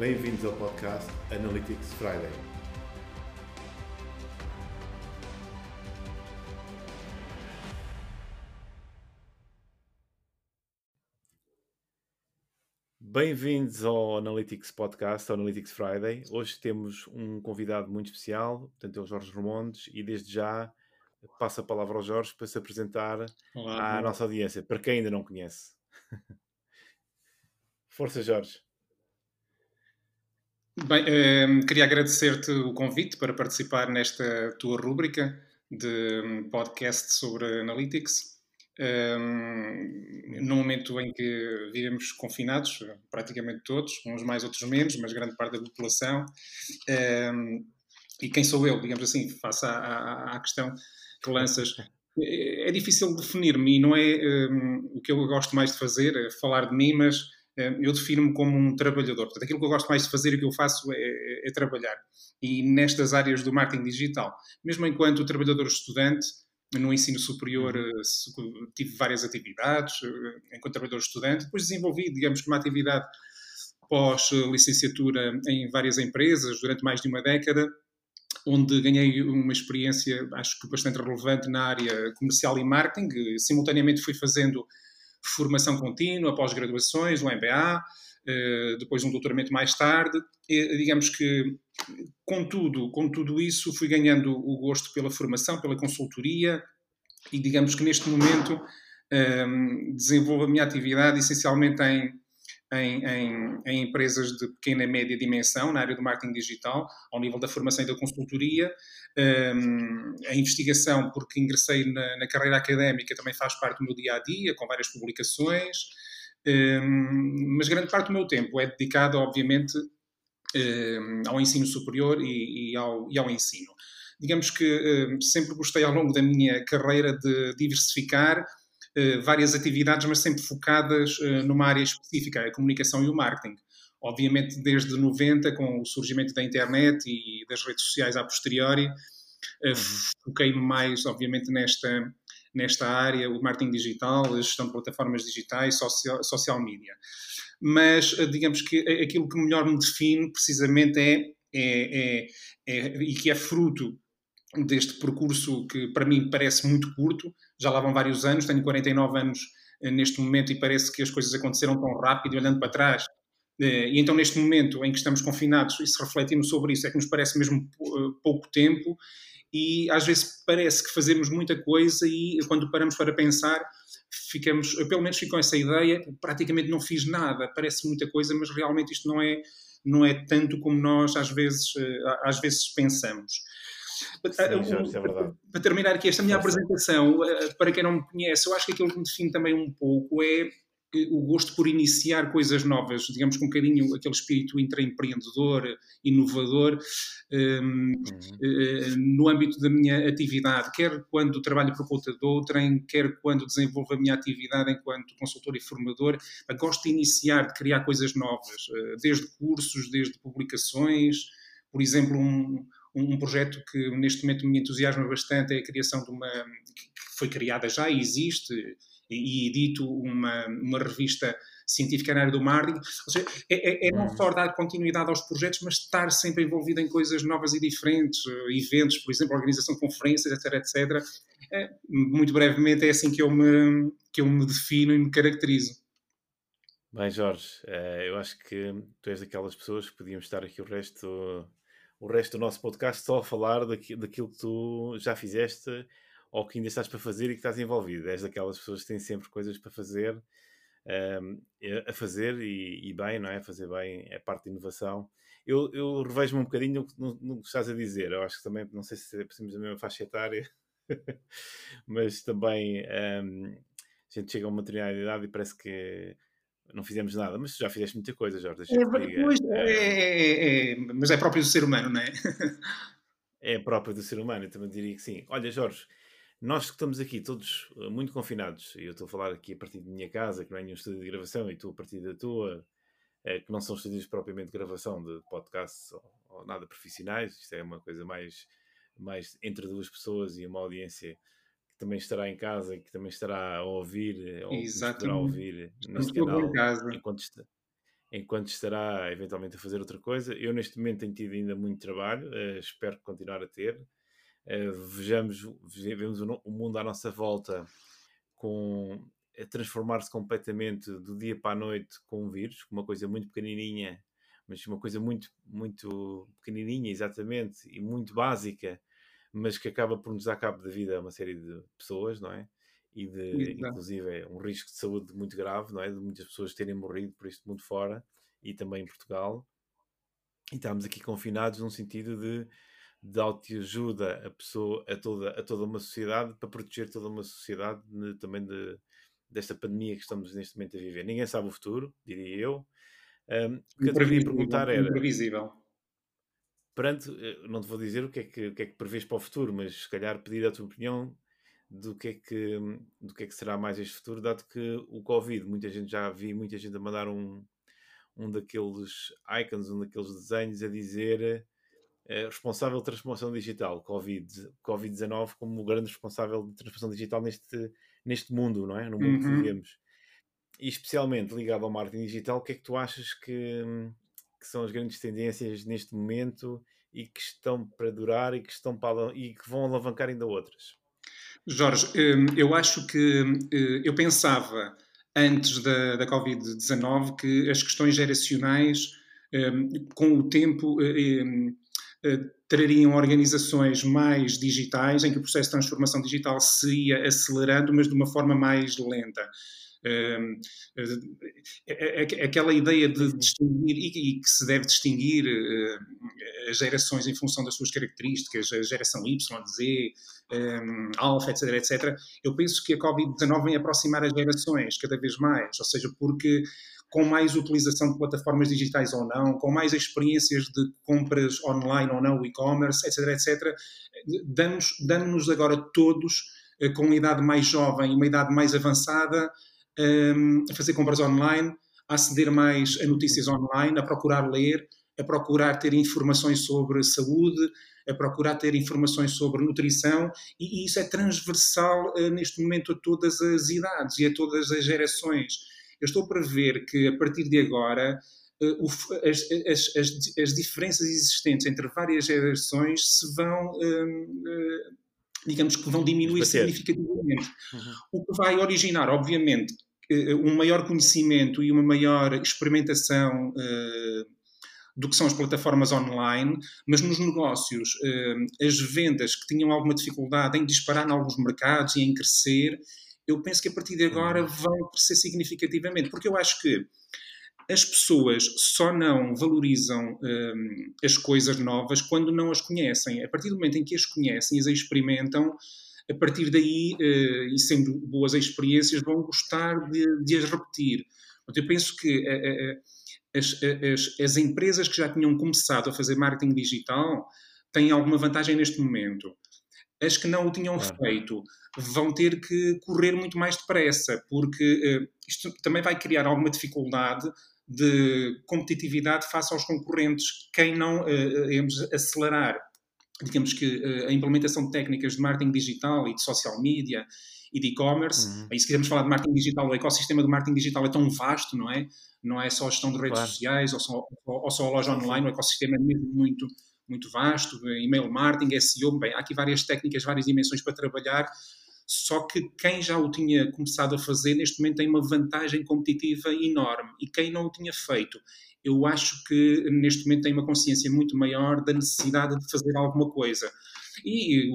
Bem-vindos ao podcast Analytics Friday. Bem-vindos ao Analytics Podcast, ao Analytics Friday. Hoje temos um convidado muito especial, portanto é o Jorge Romondes, e desde já passo a palavra ao Jorge para se apresentar Olá, à nossa audiência, para quem ainda não conhece. Força, Jorge. Bem, eh, queria agradecer-te o convite para participar nesta tua rúbrica de hum, podcast sobre Analytics. Um, no momento em que vivemos confinados, praticamente todos, uns mais, outros menos, mas grande parte da população, um, e quem sou eu, digamos assim, face à, à, à questão que lanças, é, é difícil definir-me e não é um, o que eu gosto mais de fazer, é falar de mim, mas eu defino-me como um trabalhador. Portanto, aquilo que eu gosto mais de fazer e que eu faço é, é, é, trabalhar. E nestas áreas do marketing digital, mesmo enquanto trabalhador estudante, no ensino superior uhum. eh, tive várias atividades, eh, enquanto trabalhador estudante, depois desenvolvi, digamos uma atividade pós-licenciatura em várias empresas durante mais de uma década, onde ganhei uma experiência, acho que bastante relevante na área comercial e marketing. Simultaneamente fui fazendo formação contínua, pós-graduações, um MBA, eh, depois um doutoramento mais tarde. E, digamos que, com tudo, com tudo isso, fui ganhando o gosto pela formação, pela consultoria, e digamos que neste momento ehm, desenvolvo a minha atividade essencialmente em em, em, em, empresas de pequena e média dimensão na área do marketing digital, ao nível da formação e da consultoria. Um, a investigação, porque ingressei na, na, carreira académica, também faz parte do meu dia a dia, com várias publicações, um, mas grande parte do meu tempo é dedicado, obviamente, um, ao ensino superior e, e, ao, e ao ensino. Digamos que sempre gostei ao longo da minha carreira de diversificar várias atividades, mas sempre focadas eh, numa área específica, a comunicação e o marketing. Obviamente, desde 90, com o surgimento da internet e das redes sociais a posteriori, eh, uhum. foquei-me mais, obviamente, nesta, nesta área, o marketing digital, a gestão de plataformas digitais, social, social media. Mas, digamos que aquilo que melhor me define, precisamente, é, é, é, é e que é fruto deste percurso que para mim parece muito curto, já lá vão vários anos, tenho 49 anos eh, neste momento e parece que as coisas aconteceram tão rápido, olhando para trás. Eh, e então, neste momento em que estamos confinados, e se refletimos sobre isso, é que nos parece mesmo eh, pouco tempo e às vezes parece que fazemos muita coisa e quando paramos para pensar, ficamos, pelo menos fico com essa ideia, praticamente não fiz nada, parece muita coisa, mas realmente isto não é, não é tanto como nós às vezes, às vezes pensamos. Sim, é verdade. Para terminar aqui esta minha apresentação, eh, para quem não me conhece, eu acho que aquilo que me define também um pouco é eh, o gosto por iniciar coisas novas, digamos com um bocadinho aquele espírito intraempreendedor, inovador, um, ehm, uhum. uh, no âmbito da minha atividade, quer quando trabalho por conta de outrem, quer quando desenvolvo a minha atividade enquanto consultor e formador, gosto de iniciar, de criar coisas novas, desde cursos, desde publicações, por exemplo, um, um, um, projeto que neste momento me entusiasma bastante é a criação de uma que foi criada já e existe e, edito uma, uma revista científica na área do marketing. Ou seja, é, é, é não hum. só dar continuidade aos projetos, mas estar sempre envolvido em coisas novas e diferentes, eh, eventos, por exemplo, organização de conferências, etc, etc. É, muito brevemente é assim que eu me, que eu me defino e me caracterizo. Bem, Jorge, eh, eu acho que tu és daquelas pessoas que podíamos estar aqui o resto o resto do nosso podcast só a falar daqui, daquilo que tu já fizeste ou que ainda estás para fazer e que estás envolvido. És daquelas pessoas que têm sempre coisas para fazer, um, a fazer e, e, bem, não é? Fazer bem é parte da inovação. Eu, eu revejo-me um bocadinho no, que estás a dizer. Eu acho que também, não sei se precisamos da mesma faixa etária, mas também um, a gente chega a uma determinada idade e parece que não fizemos nada, mas já fizeste muita coisa, Jorge. É, pois, é, é, é, mas é próprio do ser humano, não é? é próprio do ser humano, eu também diria que sim. Olha, Jorge, nós que estamos aqui todos eh, muito confinados, e eu estou a falar aqui a partir da minha casa, que não é nenhum estúdio de gravação, e tu a partir da tua, é, que não são estúdios propriamente de gravação de podcasts ou, ou, nada profissionais, isto é uma coisa mais, mais entre duas pessoas e uma audiência também estará em casa e que também estará a ouvir ou poderá ouvir neste canal enquanto, está, enquanto estará eventualmente a fazer outra coisa. Eu, neste momento, tenho tido ainda muito trabalho, uh, espero continuar a ter. Uh, vejamos, vemos o, o, mundo à nossa volta com a transformar-se completamente do dia para a noite com um vírus, uma coisa muito pequenininha, mas uma coisa muito, muito pequenininha, exatamente, e muito básica, mas que acaba por nos dar cabo da vida a uma série de pessoas, não é? E de, inclusive, é um risco de saúde muito grave, não é? De muitas pessoas terem morrido por este mundo fora e também em Portugal. E estamos aqui confinados num sentido de, de autoajuda a pessoa, a toda, a toda uma sociedade, para proteger toda uma sociedade de, também de, desta pandemia que estamos neste momento a viver. Ninguém sabe o futuro, diria eu. Um, o que eu te queria perguntar era. Imprevisível perante, eh, não te vou dizer o que, é que, o que é que prevês para o futuro, mas se calhar pedir a tua opinião do que é que, do que, é que será mais este futuro, dado que o Covid, muita gente já vi, muita gente a mandar um, um daqueles icons, um daqueles desenhos a dizer eh, responsável de transformação digital, Covid, Covid-19 como o grande responsável de transformação digital neste, neste mundo, não é? No mundo uhum. que vivemos. E especialmente ligado ao marketing digital, o que é que tu achas que, que são as grandes tendências neste momento e que estão para durar e que, estão para, e que vão alavancar ainda outras? Jorge, hum, eu acho que hum, eu pensava antes da, da Covid-19 que as questões geracionais, hum, com o tempo, trariam organizações mais digitais, em que o processo de transformação digital se ia acelerando, mas de uma forma mais lenta. Uh, aquela ideia de distinguir e, que se deve distinguir as gerações em função das suas características, a geração Y, Z, Alpha, etc, etc. Eu penso que a Covid-19 vem aproximar as gerações cada vez mais, ou seja, porque com mais utilização de plataformas digitais ou não, com mais experiências de compras online ou não, e-commerce, etc, etc, damos-nos agora todos, com uma idade mais jovem e uma idade mais avançada, um, a fazer compras online, a aceder mais a notícias online, a procurar ler, a procurar ter informações sobre saúde, a procurar ter informações sobre nutrição, e, e isso é transversal uh, neste momento a todas as idades e a todas as gerações. Eu estou para ver que a partir de agora uh, o, as, as, as, as, diferenças existentes entre várias gerações se vão. Uh, digamos que vão diminuir significativamente. Uhum. O que vai originar, obviamente, um maior conhecimento e uma maior experimentação uh, do que são as plataformas online, mas nos negócios, uh, as vendas que tinham alguma dificuldade em disparar em alguns mercados e em crescer, eu penso que a partir de agora uhum. vão crescer significativamente, porque eu acho que as pessoas só não valorizam as coisas novas quando não as conhecem. A partir do momento em que as conhecem e as experimentam, a partir daí, uh, e sendo boas experiências, vão gostar de, de as repetir. eu penso que uh, uh, as, as, as, empresas que já tinham começado a fazer marketing digital têm alguma vantagem neste momento. As que não o tinham claro. feito vão ter que correr muito mais depressa, porque isto também vai criar alguma dificuldade de competitividade face aos concorrentes. Quem não uh, acelerar, digamos que uh, a implementação de técnicas de marketing digital e de social media e de e-commerce, uhum. aí se quisermos falar de marketing digital, o ecossistema do marketing digital é tão vasto, não é? Não é só a gestão de redes claro. sociais ou só, ou só a loja online, o ecossistema é mesmo muito, muito vasto, e-mail marketing, SEO, bem, há aqui várias técnicas, várias dimensões para trabalhar, só que quem já o tinha começado a fazer, neste momento tem uma vantagem competitiva enorme. E quem não o tinha feito, eu acho que neste momento tem uma consciência muito maior da necessidade de fazer alguma coisa. E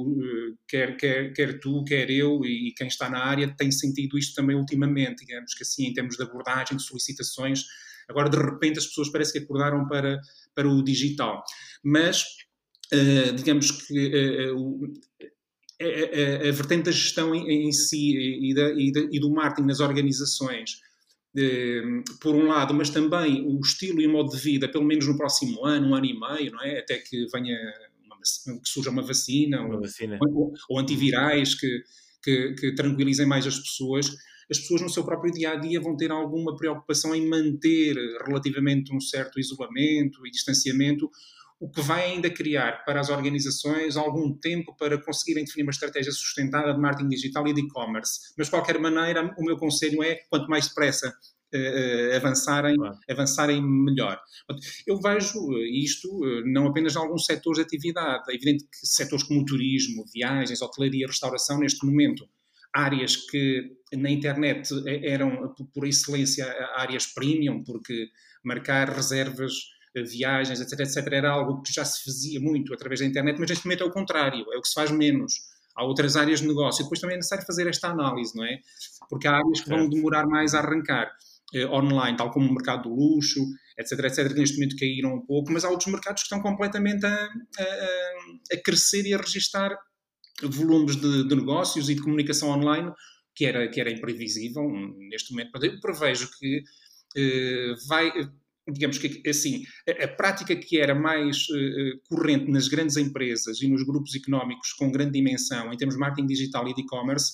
quer, quer, quer tu, quer eu e quem está na área tem sentido isto também ultimamente, digamos que assim, em termos de abordagem, de solicitações. Agora, de repente, as pessoas parece que acordaram para, para o digital. Mas, uh, digamos que a, é, a, a, vertente da gestão em, em si e, da, e, da, e, do marketing nas organizações, por um lado, mas também o estilo e o modo de vida, pelo menos no próximo ano, um ano e meio, não é? Até que venha uma, que surja uma vacina, uma ou, vacina. Ou, ou, antivirais que, que, que tranquilizem mais as pessoas as pessoas no seu próprio dia a dia vão ter alguma preocupação em manter relativamente um certo isolamento e distanciamento, o que vai ainda criar para as organizações algum tempo para conseguirem definir uma estratégia sustentada de marketing digital e de e-commerce. Mas, de qualquer maneira, o meu conselho é, quanto mais depressa uh, avançarem, claro. avançarem melhor. Eu vejo isto não apenas em alguns setores de atividade. É evidente que setores como turismo, viagens, hotelaria, restauração, neste momento, áreas que na internet eram, por excelência, áreas premium, porque marcar reservas viagens, etc, etc, era algo que já se fazia muito através da internet, mas neste momento é o contrário, é o que se faz menos. Há outras áreas de negócio. Depois também é necessário fazer esta análise, não é? Porque há áreas que vão demorar mais a arrancar eh, online, tal como o mercado do luxo, etc, etc, que neste momento caíram um pouco, mas há outros mercados que estão completamente a, a, a crescer e a registrar volumes de, de, negócios e de comunicação online que era, que era imprevisível neste momento. Eu prevejo que eh, vai digamos que assim, a, a, prática que era mais uh, corrente nas grandes empresas e nos grupos económicos com grande dimensão em termos de marketing digital e de e-commerce,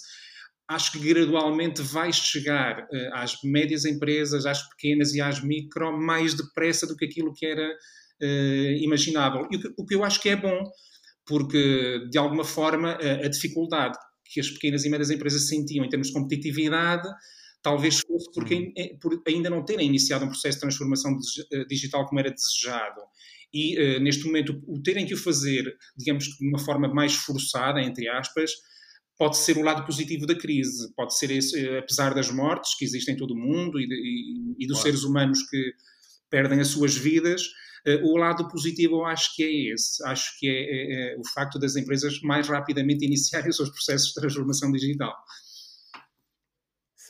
acho que gradualmente vai chegar uh, às médias empresas, às pequenas e às micro mais depressa do que aquilo que era uh, imaginável. E o que, o que, eu acho que é bom, porque de alguma forma a, a dificuldade que as pequenas e médias empresas sentiam em termos de competitividade Talvez fosse porque uhum. Eh, por ainda não terem iniciado um processo de transformação eh, digital como era desejado. E uh, neste momento, o terem que o fazer, digamos de uma forma mais forçada, entre aspas, pode ser o lado positivo da crise. Pode ser esse, apesar das mortes que existem em todo o mundo e, de, e, e dos claro. seres humanos que perdem as suas vidas, uh, o lado positivo eu acho que é esse. Acho que é, é, é o facto das empresas mais rapidamente iniciarem os seus processos de transformação digital.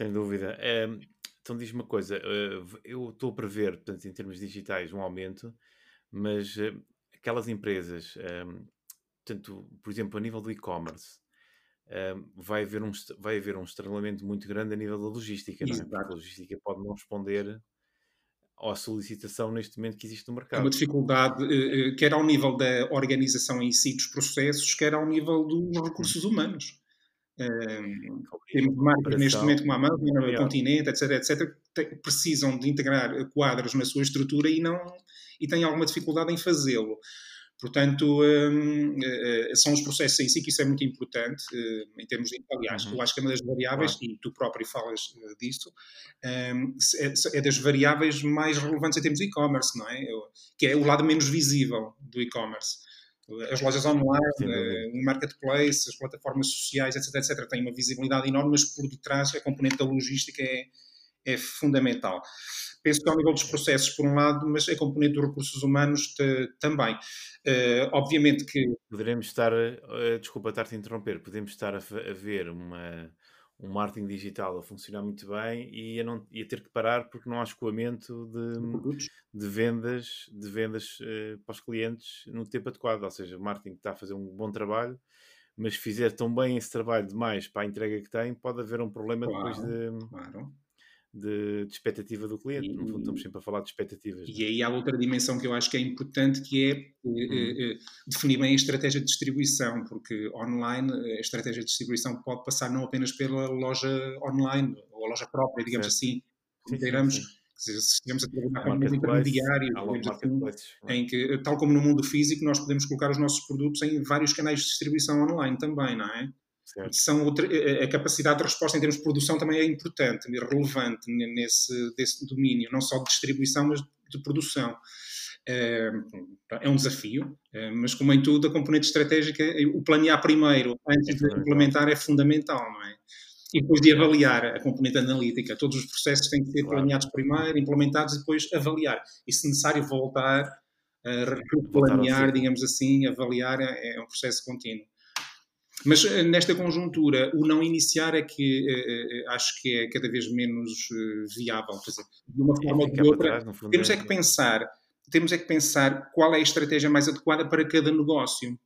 Sem dúvida. Um, então diz uma coisa, uh, eu estou a prever, portanto, em termos digitais, um aumento, mas uh, aquelas empresas, um, portanto, por exemplo, a nível do e-commerce, um, vai, haver um, vai haver um estrelamento muito grande a nível da logística, não é? Porque a logística pode não responder à solicitação neste momento que existe no mercado. É uma dificuldade, uh, quer ao nível da organização em si dos processos, quer ao nível dos recursos humanos temos marcas neste momento como a Amazon, o Continente, etc, etc, que precisam de integrar quadros na sua estrutura e não e têm alguma dificuldade em fazê-lo. Portanto, um, uh, são os processos em si que isso é muito importante, uh, em termos de. Aliás, uhum. eu acho que é uma das variáveis, e tu próprio falas disso, um, é, das variáveis mais relevantes em termos de e-commerce, não é? Que é o lado menos visível do e-commerce as lojas online, eh, o marketplace, as plataformas sociais, etc, etc, têm uma visibilidade enorme, mas por detrás a componente da logística é, é fundamental. Penso que ao nível dos processos, por um lado, mas a componente dos recursos humanos também. Uh, obviamente que. Poderemos estar, uh, desculpa estar-te a interromper, podemos estar a, a ver uma, um marketing digital a funcionar muito bem e a, não, e a ter que parar porque não há escoamento de, de vendas, de vendas uh, para os clientes no tempo adequado. Ou seja, o marketing está a fazer um bom trabalho, mas fizer tão bem esse trabalho demais para a entrega que tem, pode haver um problema claro, depois de, claro de, de expectativa do cliente. E, no fundo, estamos sempre a falar de expectativas. E é? aí há outra dimensão que eu acho que é importante, que é hum. definir bem a estratégia de distribuição, porque online a estratégia de distribuição pode passar não apenas pela loja online, ou a loja própria, digamos certo. assim, integramos se estivermos a trabalhar com um intermediário, assim, em que, tal como no mundo físico, nós podemos colocar os nossos produtos em vários canais de distribuição online também, não é? São outra, a capacidade de resposta em termos de produção também é importante, é relevante nesse desse domínio, não só de distribuição, mas de produção. É, é um desafio, é, mas como em tudo, a componente estratégica, o planear primeiro antes de implementar é fundamental, não é? E depois de avaliar a componente analítica. Todos os processos têm que ser claro. planeados primeiro, implementados e depois avaliar. E se necessário voltar a planear, digamos assim, avaliar, é, é um processo contínuo. Mas eh, nesta conjuntura, o não iniciar é que uh, uh, acho que é cada vez menos viável. Dizer, de uma forma ou de outra, trás, temos é, é que pensar, temos é que pensar qual é a estratégia mais adequada para cada negócio.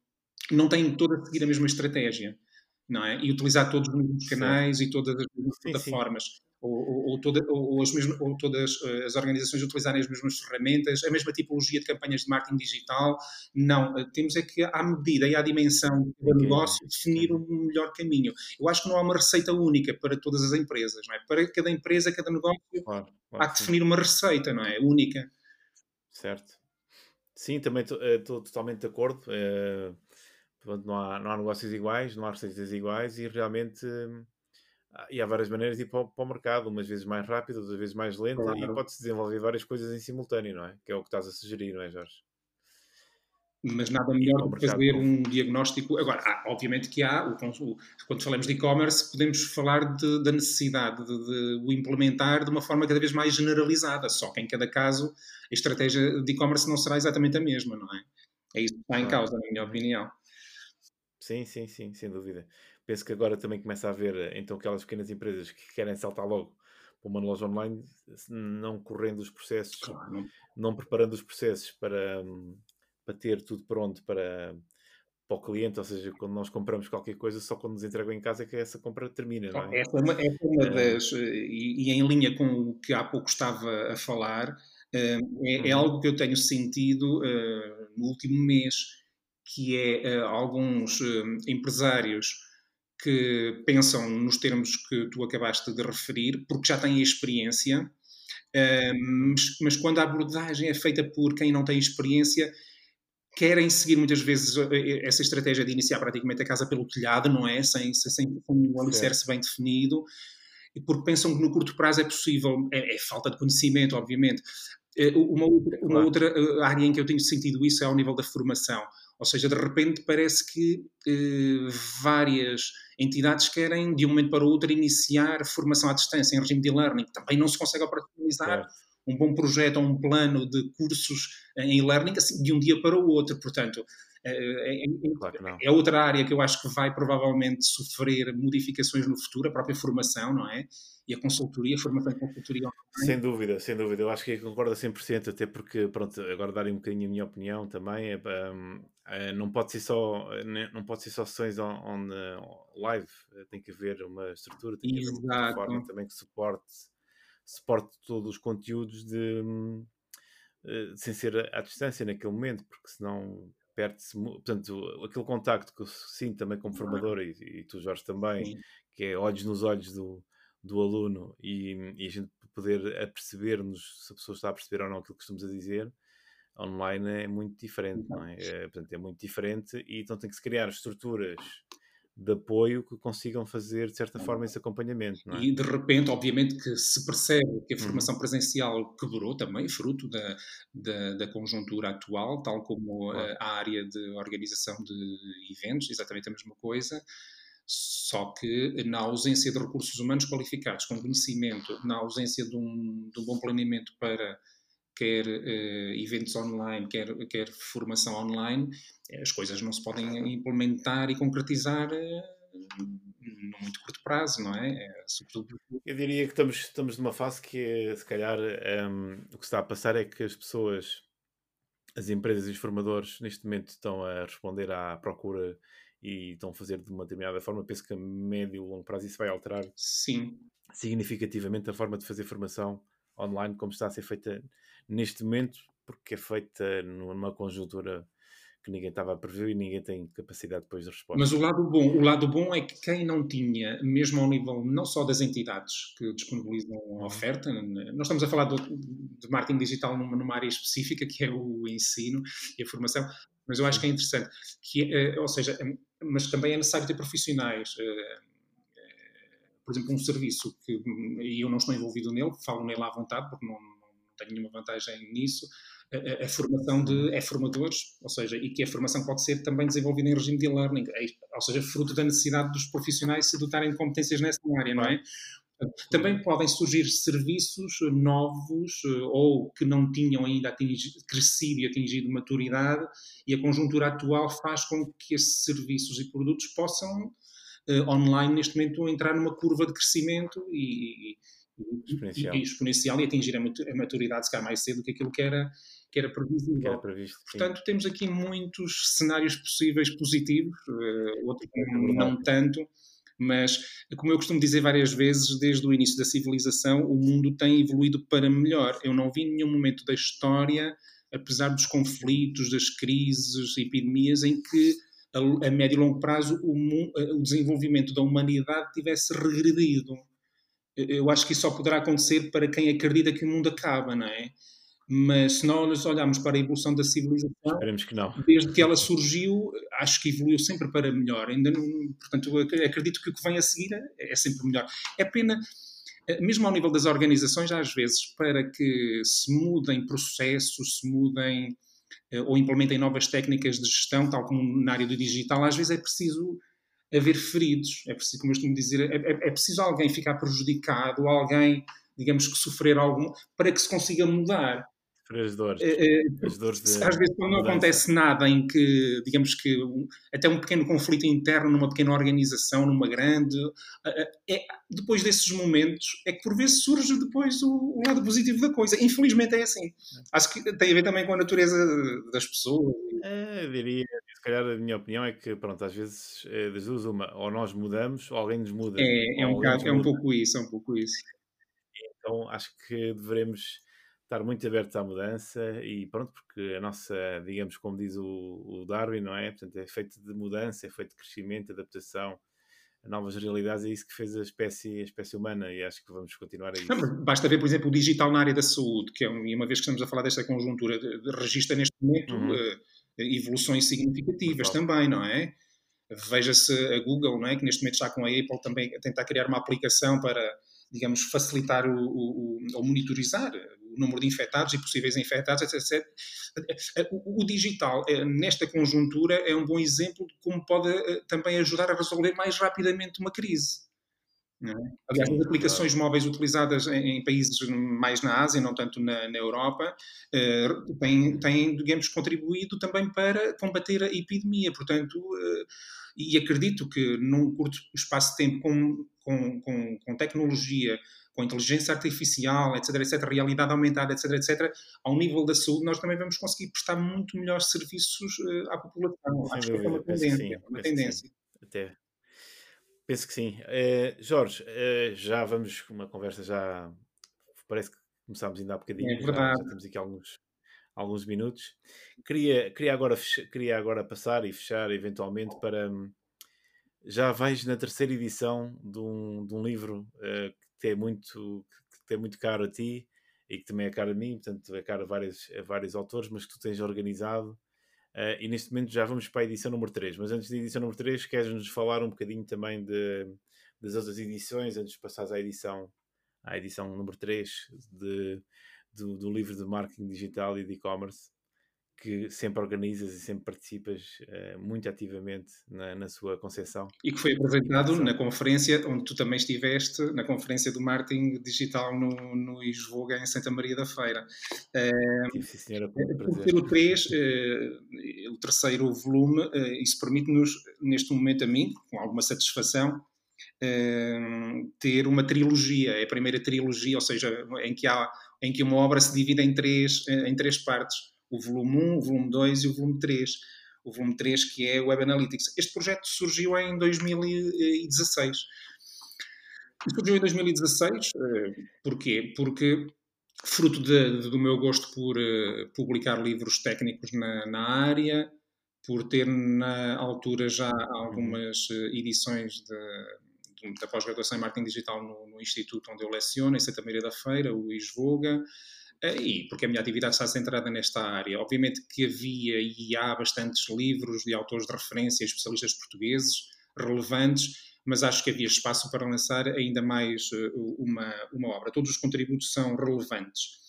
Não tem toda a seguir a mesma estratégia, não é? E utilizar todos os mesmos canais sim. e todas as mesmas plataformas. Sim ou, ou, toda, ou, as mesmas, ou todas eh, as organizações utilizarem as mesmas ferramentas, a mesma tipologia de campanhas de marketing digital. Não, eh, temos é que, à medida e à dimensão do negócio, definir um melhor caminho. Eu acho que não há uma receita única para todas as empresas, não é? Para cada empresa, cada negócio, claro, claro, há que definir uma receita, não é? Única. Certo. Sim, também estou eh, totalmente de acordo. não, há, não há negócios iguais, não há receitas iguais e realmente e há várias maneiras de ir para o, para o mercado, umas vezes mais rápido, outras vezes mais lenta, claro. e pode-se desenvolver várias coisas em simultâneo, não é? Que é o que estás a sugerir, não é, Jorge? mas nada melhor do que fazer um diagnóstico. Agora, há, obviamente que há, o, quando falamos de e-commerce, podemos falar de, da necessidade de, de, o implementar de uma forma cada vez mais generalizada, só que em cada caso a estratégia de e-commerce não será exatamente a mesma, não é? É isso que está em causa, na minha opinião. Sim, sim, sim, sem dúvida. Penso que agora também começa a haver, então, aquelas pequenas empresas que querem saltar logo para uma loja online, não correndo os processos, claro, não. preparando os processos para, hum, para ter tudo pronto para, para o cliente, ou seja, quando nós compramos qualquer coisa, só quando nos entregam em casa é que essa compra termina, não é? Essa é uma, essa é uma das, e, e, em linha com o que há pouco estava a falar, é, é uhum. algo que eu tenho sentido uh, no último mês, que é uh, alguns uh, empresários que pensam nos termos que tu acabaste de referir, porque já têm experiência, mas, mas quando a abordagem é feita por quem não tem experiência, querem seguir muitas vezes eh, eh, essa estratégia de iniciar praticamente a casa pelo telhado, não é? Sem, sem, sem um alicerce bem definido, porque pensam que no curto prazo é possível, é, é falta de conhecimento, obviamente. Eh, uma outra, uma outra área em que eu tenho sentido isso é ao nível da formação. Ou seja, de repente parece que eh, várias entidades querem, de um momento para o outro, iniciar formação à distância em regime de e-learning. Também não se consegue operacionalizar um bom projeto ou um plano de cursos em e-learning assim, de um dia para o outro. Portanto, claro é, outra área que eu acho que vai provavelmente sofrer modificações no futuro, a própria formação, não é? E a consultoria, a formação em consultoria. Sem dúvida, sem dúvida. Eu acho que concordo a 100%, até porque, pronto, agora darem um bocadinho a minha opinião também, é, um, é, não pode ser só né, não pode ser só sessões on, on, on live, tem que haver uma estrutura, tem que haver uma plataforma também que suporte suporte todos os conteúdos de, uh, sem ser à distância naquele momento, porque senão perde-se. Portanto, aquele contacto que eu sinto também como formador e, e tu, Jorge, também, Sim. que é olhos nos olhos do, do aluno e, e a gente poder aperceber-nos se a pessoa está a perceber ou não aquilo que estamos a dizer online é muito diferente, não é? é? portanto, é muito diferente e então tem que se criar estruturas de apoio que consigam fazer, de certa forma, esse acompanhamento. É? E, de repente, obviamente, que se percebe que a uhum. formação presencial quebrou também, fruto da, da, da conjuntura atual, tal como a, a área de organização de eventos, exatamente a mesma coisa, só que na ausência de recursos humanos qualificados, com conhecimento, na ausência de um, de um bom planeamento para quer uh, eventos online, quer, quer formação online, as coisas não se podem implementar e concretizar uh, no muito curto prazo, não é? é sobretudo... Eu diria que estamos, estamos numa fase que, se calhar, um, ehm, o que está a passar é que as pessoas, as empresas e os formadores, neste momento estão a responder à procura e estão a fazer de uma determinada forma. Penso que a médio e longo prazo isso vai alterar Sim. significativamente a forma de fazer formação online como está a ser feita neste momento, porque é feita numa conjuntura que ninguém estava a prever e ninguém tem capacidade depois de resposta. Mas o lado bom, o lado bom é que quem não tinha, mesmo ao nível não só das entidades que disponibilizam a uhum. oferta, nós estamos a falar de, de marketing digital numa, numa, área específica que é o ensino e a formação, mas eu acho que é interessante, que, é, ou seja, mas também é necessário ter profissionais. Eh, eh, por exemplo, um serviço que e eu não estou envolvido nele, falo nele à vontade porque não tenho nenhuma vantagem nisso, a, a, formação de é formadores, ou seja, e que a formação pode ser também desenvolvida em regime de e-learning, é, ou seja, fruto da necessidade dos profissionais se dotarem de competências nessa área, não é? Também podem surgir serviços novos eh, ou que não tinham ainda atingido, crescido e atingido maturidade, e a conjuntura atual faz com que esses serviços e produtos possam, uh, online, neste momento, entrar numa curva de crescimento e, exponencial. E, exponencial e atingir a maturidade se calhar mais cedo do que aquilo que era, que era previsível. Que era previsto, Portanto, temos aqui muitos cenários possíveis positivos, uh, outros é não tanto, mas como eu costumo dizer várias vezes, desde o início da civilização, o mundo tem evoluído para melhor. Eu não vi em nenhum momento da história, apesar dos conflitos, das crises, epidemias, em que a, a médio e longo prazo o, o desenvolvimento da humanidade tivesse regredido eu acho que isso só poderá acontecer para quem acredita que o mundo acaba, não é? Mas se nós olharmos para a evolução da civilização, que desde que ela surgiu, acho que evoluiu sempre para melhor. Ainda não, portanto, acredito que o que vem a seguir é, é sempre melhor. É pena, eh, mesmo ao nível das organizações, às vezes, para que se mudem processos, se mudem eh, ou implementem novas técnicas de gestão, tal como na área do digital, às vezes é preciso haver feridos, é preciso, como eu costumo dizer, é, é, é preciso alguém ficar prejudicado, alguém, digamos que sofrer algum, para que se consiga mudar. As dores. É, as dores de, às vezes, quando não acontece nada em que, digamos que, até um pequeno conflito interno numa pequena organização, numa grande, é, depois desses momentos, é que por vezes surge depois o, o, lado positivo da coisa. Infelizmente é assim. Acho que tem a ver também com a natureza das pessoas. É, eu diria, se calhar a minha opinião é que, pronto, às vezes, é das duas, uma, ou nós mudamos, ou alguém nos muda. É, é, um, bocado, é um pouco isso, é um pouco isso. Então, acho que devemos estar muito abertos à mudança e pronto, porque a nossa, digamos, como diz o, o, Darwin, não é? Portanto, é feito de mudança, é feito de crescimento, adaptação a novas realidades, é isso que fez a espécie, a espécie humana e acho que vamos continuar a isso. Não, basta ver, por exemplo, o digital na área da saúde, que é, e uma vez que estamos a falar desta conjuntura, de, de registra neste momento uhum. uh, evoluções significativas também, não é? Veja-se a Google, não é? Que neste momento está com a Apple também a tentar criar uma aplicação para, digamos, facilitar o, o, o ou monitorizar o número de infectados e possíveis infectados, etc. O, o digital, eh, nesta conjuntura, é um bom exemplo de como pode eh, também ajudar a resolver mais rapidamente uma crise. É? Aliás, as aplicações móveis utilizadas em, em, países mais na Ásia, não tanto na, na Europa, eh, têm, têm, digamos, contribuído também para combater a epidemia. Portanto, eh, e acredito que num curto espaço de tempo, com, com, com, com tecnologia com inteligência artificial, etc, etc, realidade aumentada, etc, etc, ao nível da saúde, nós também vamos conseguir prestar muito melhores serviços uh, à população. Acho que é uma tendência. Sim, uma tendência. Até. Penso que sim. Uh, Jorge, uh, já vamos uma conversa já. Parece que começámos ainda há bocadinho. É verdade. Já, já temos aqui alguns, alguns minutos. Queria, queria, agora, queria agora passar e fechar eventualmente para. Já vais na terceira edição de um, de um livro uh, que é muito, que é muito caro a ti e que também é caro a mim, portanto é caro a vários, a vários autores, mas que tu tens organizado. Uh, e neste momento já vamos para a edição número 3. Mas antes da edição número 3, queres-nos falar um bocadinho também de, das outras edições, antes de passares à edição, à edição número 3 de, do, do livro de marketing digital e de e-commerce? Que sempre organizas e sempre participas uh, muito ativamente na, na, sua concepção. E que foi apresentado na conferência onde tu também estiveste, na conferência do marketing digital no, no Isvoga, em Santa Maria da Feira. Uh, sim, senhora, o 3, uh, o terceiro volume, uh, isso permite-nos, neste momento a mim, com alguma satisfação, ter uma trilogia, é a primeira trilogia, ou seja, em que, há, em que uma obra se divide em três, em três partes o volume 1, o volume 2 e o volume 3. O volume 3 que é Web Analytics. Este projeto surgiu em 2016. Surgiu em 2016, eh, porquê? Porque fruto de, de, do meu gosto por uh, publicar livros técnicos na, na, área, por ter na altura já algumas uh, edições de, da pós-graduação em marketing digital no, no, instituto onde eu leciono, em Santa Maria da Feira, o ISVOGA, eh, e porque a minha atividade está centrada nesta área. Obviamente que havia e há bastantes livros de autores de referência, especialistas portugueses, relevantes, mas acho que havia espaço para lançar ainda mais eh, uma, uma obra. Todos os contributos são relevantes.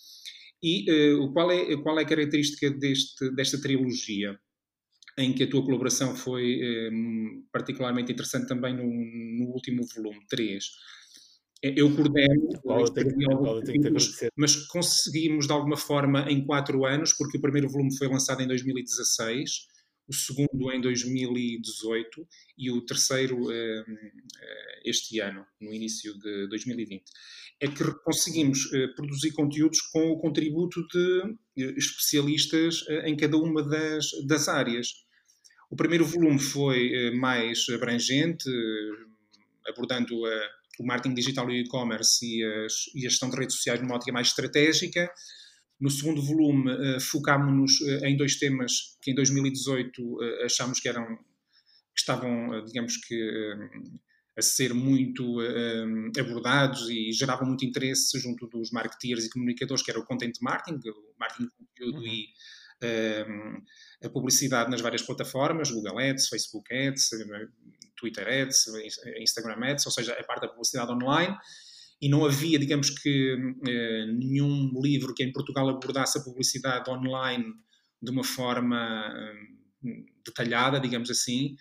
E uh, qual, é, qual é a característica deste, desta trilogia? Em que a tua colaboração foi particularmente interessante também no, no último volume, 3 eu coordeno, mas conseguimos de alguma forma em quatro anos, porque o primeiro volume foi lançado em 2016, o segundo em 2018 e o terceiro eh, eh, este ano, no início de 2020. É que conseguimos eh, produzir conteúdos com o contributo de especialistas em cada uma das, das áreas. O primeiro volume foi mais abrangente, abordando a o marketing digital e o e-commerce e, e, a gestão de redes sociais numa ótica mais estratégica. No segundo volume, uh, focámos-nos uh, em dois temas que em 2018 uh, achámos que eram que estavam, digamos que, a ser muito abordados e geravam muito interesse junto dos marketeers e comunicadores, que era o content marketing, o marketing de conteúdo uhum. e a publicidade nas várias plataformas, Google Ads, Facebook Ads, Twitter Ads, Instagram Ads, ou seja, a parte da publicidade online. E não havia, digamos que, uh, nenhum livro que em Portugal abordasse a publicidade online de uma forma uh, detalhada, digamos assim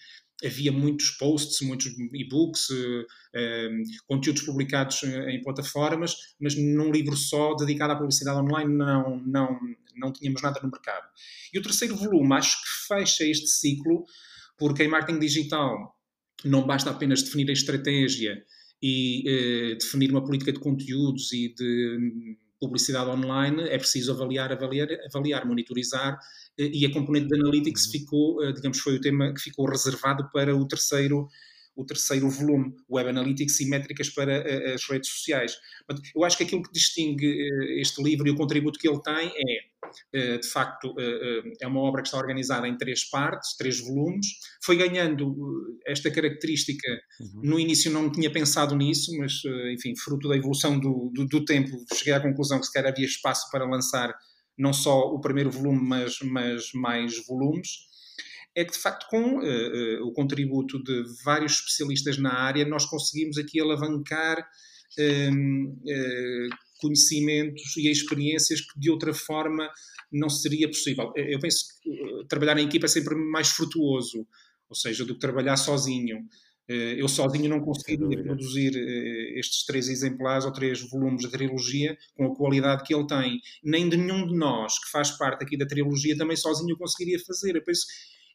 havia muitos posts, muitos e-books, conteúdos publicados em plataformas, mas num livro só dedicado à publicidade online não, não, não tínhamos nada no mercado. E o terceiro volume acho que fecha este ciclo, porque em marketing digital não basta apenas definir a estratégia e uh, definir uma política de conteúdos e de publicidade online, é preciso avaliar, avaliar, avaliar, monitorizar eh, e a componente de analytics uhum. ficou, eh, digamos, foi o tema que ficou reservado para o terceiro o terceiro volume, Web Analytics e métricas para eh, as redes sociais. Eu acho que aquilo que distingue este livro e o contributo que ele tem é, de facto, é uma obra que está organizada em três partes, três volumes. Foi ganhando esta característica, uhum. no início não tinha pensado nisso, mas, enfim, fruto da evolução do, do, do tempo, cheguei à conclusão que se calhar havia espaço para lançar não só o primeiro volume, mas, mas mais volumes, é que de facto com uh, uh, o contributo de vários especialistas na área nós conseguimos aqui alavancar uh, conhecimentos e experiências que de outra forma não seria possível. Eu penso que trabalhar em equipa é sempre mais frutuoso, ou seja, do que trabalhar sozinho. Eh, eu sozinho não conseguiria produzir eh, estes três exemplares ou três volumes da trilogia com a qualidade que ele tem. Nem de nenhum de nós que faz parte aqui da trilogia também sozinho conseguiria fazer. Eu, penso,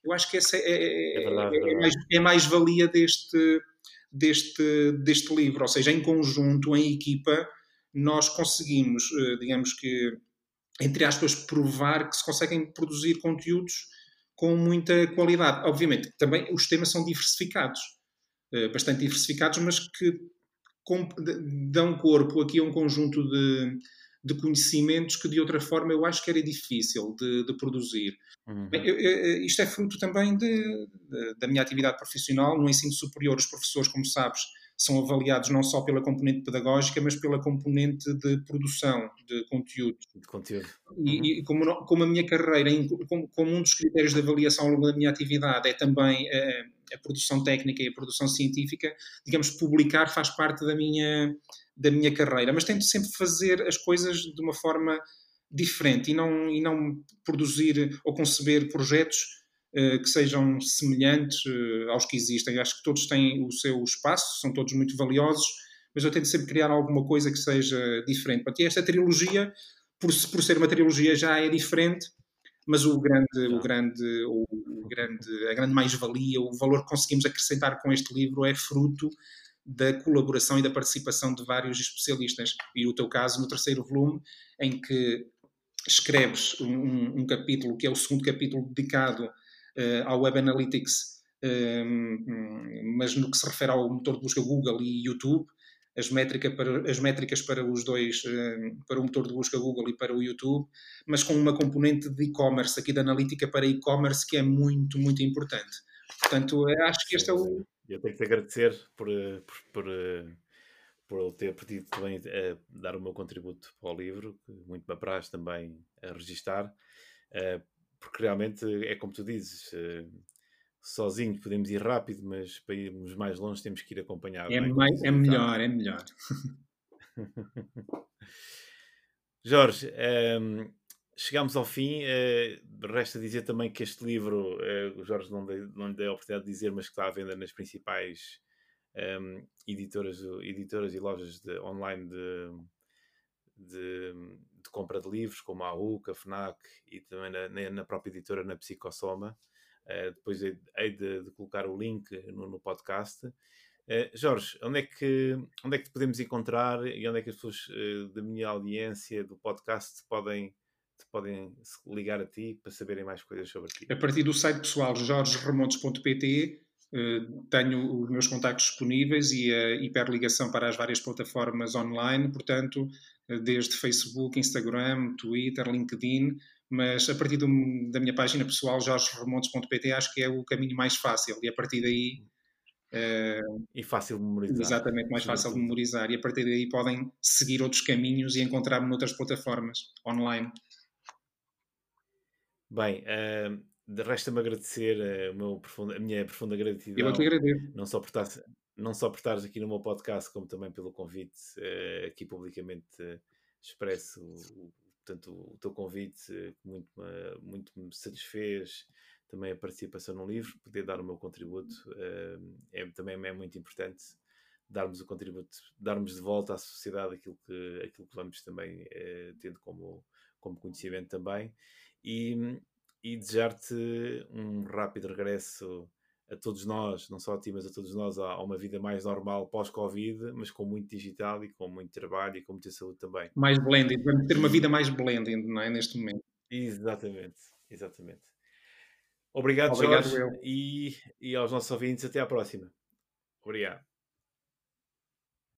eu acho que essa é, é, é, verdade, é, é mais, é mais valia deste, deste, deste livro. Ou seja, em conjunto, em equipa, nós conseguimos, eh, digamos que, entre aspas, provar que se conseguem produzir conteúdos com muita qualidade. Obviamente, também os temas são diversificados eh, bastante diversificados, mas que dão corpo aqui a um conjunto de, de conhecimentos que de outra forma eu acho que era difícil de, de produzir. Uhum. Bem, eu, eu, isto é fruto também de, de, da minha atividade profissional. No ensino superior, os professores, como sabes, são avaliados não só pela componente pedagógica, mas pela componente de produção de conteúdo. De conteúdo. Uhum. E, e como, como, a minha carreira, como, como, um dos critérios de avaliação ao longo da minha atividade é também. Eh, a produção técnica e a produção científica, digamos, publicar faz parte da minha, da minha carreira, mas tento sempre fazer as coisas de uma forma diferente e não, e não produzir ou conceber projetos que sejam semelhantes uh, aos que existem. Acho que todos têm o seu espaço, são todos muito valiosos, mas eu tento sempre criar alguma coisa que seja diferente. Ti, esta trilogia, por, por ser uma trilogia, já é diferente, mas o grande, o grande, o, grande, a grande mais-valia, o valor que conseguimos acrescentar com este livro é fruto da colaboração e da participação de vários especialistas. E o teu caso no terceiro volume, em que escreves um, um capítulo, que é o segundo capítulo dedicado uh, ao Web Analytics, uh, mas no que se refere ao motor de busca Google e YouTube, as, métrica para, as métricas para os dois, eh, para o motor de busca Google e para o YouTube, mas com uma componente de e-commerce, aqui da analítica para e-commerce, que é muito, muito importante. Portanto, acho que este é o. Eu tenho que te agradecer por, eh, por, por, eh, por ter pedido também a dar o meu contributo para o livro, muito me apraz também a registar, porque realmente é como tu dizes sozinhos podemos ir rápido, mas para irmos mais longe temos que ir acompanhados. É, é, mais, é melhor, é melhor. Jorge, um, ehm, chegamos ao fim. Uh, resta dizer também que este livro, uh, o Jorge não, dei, não lhe dei a oportunidade de dizer, mas que está à venda nas principais um, ehm, editoras, editoras e lojas de, online de, de, de, compra de livros, como a UC, a FNAC e também na, na própria editora, na Psicosoma. Uh, depois hei de, de, colocar o link no, no podcast. Uh, Jorge, onde é, que, onde é que te podemos encontrar e onde é que as pessoas uh, da minha audiência do podcast podem, podem ligar a ti para saberem mais coisas sobre ti? A partir do site pessoal jorgeremontes.pt tenho os meus contactos disponíveis e a hiperligação para as várias plataformas online, portanto, desde Facebook, Instagram, Twitter, LinkedIn, mas a partir do, da minha página pessoal, jorgeremontes.pt, acho que é o caminho mais fácil e a partir daí Uh, e fácil de memorizar. Exatamente, mais fácil de memorizar. E a partir daí podem seguir outros caminhos e encontrar-me noutras plataformas online. Bem, uh, resta-me agradecer uh, profundo, a minha profunda gratidão. Eu que agradeço. Não só por estares, não só por estares aqui no meu podcast, como também pelo convite. Uh, aqui publicamente expresso o, portanto, o teu convite, que muito, muito me satisfez. Também a participação no livro, poder dar o meu contributo. é, também é muito importante darmos o contributo, darmos de volta à sociedade aquilo que, aquilo que vamos também tendo como, como conhecimento também e, e desejar-te um rápido regresso a todos nós, não só a ti, mas a todos nós, a, uma vida mais normal pós-Covid, mas com muito digital e com muito trabalho e com muita saúde também. Mais blended, vamos ter uma vida mais blended, não é? Neste momento. Exatamente, exatamente. Obrigado, Obrigado Jorge, e, e aos nossos ouvintes, até à próxima. Obrigado.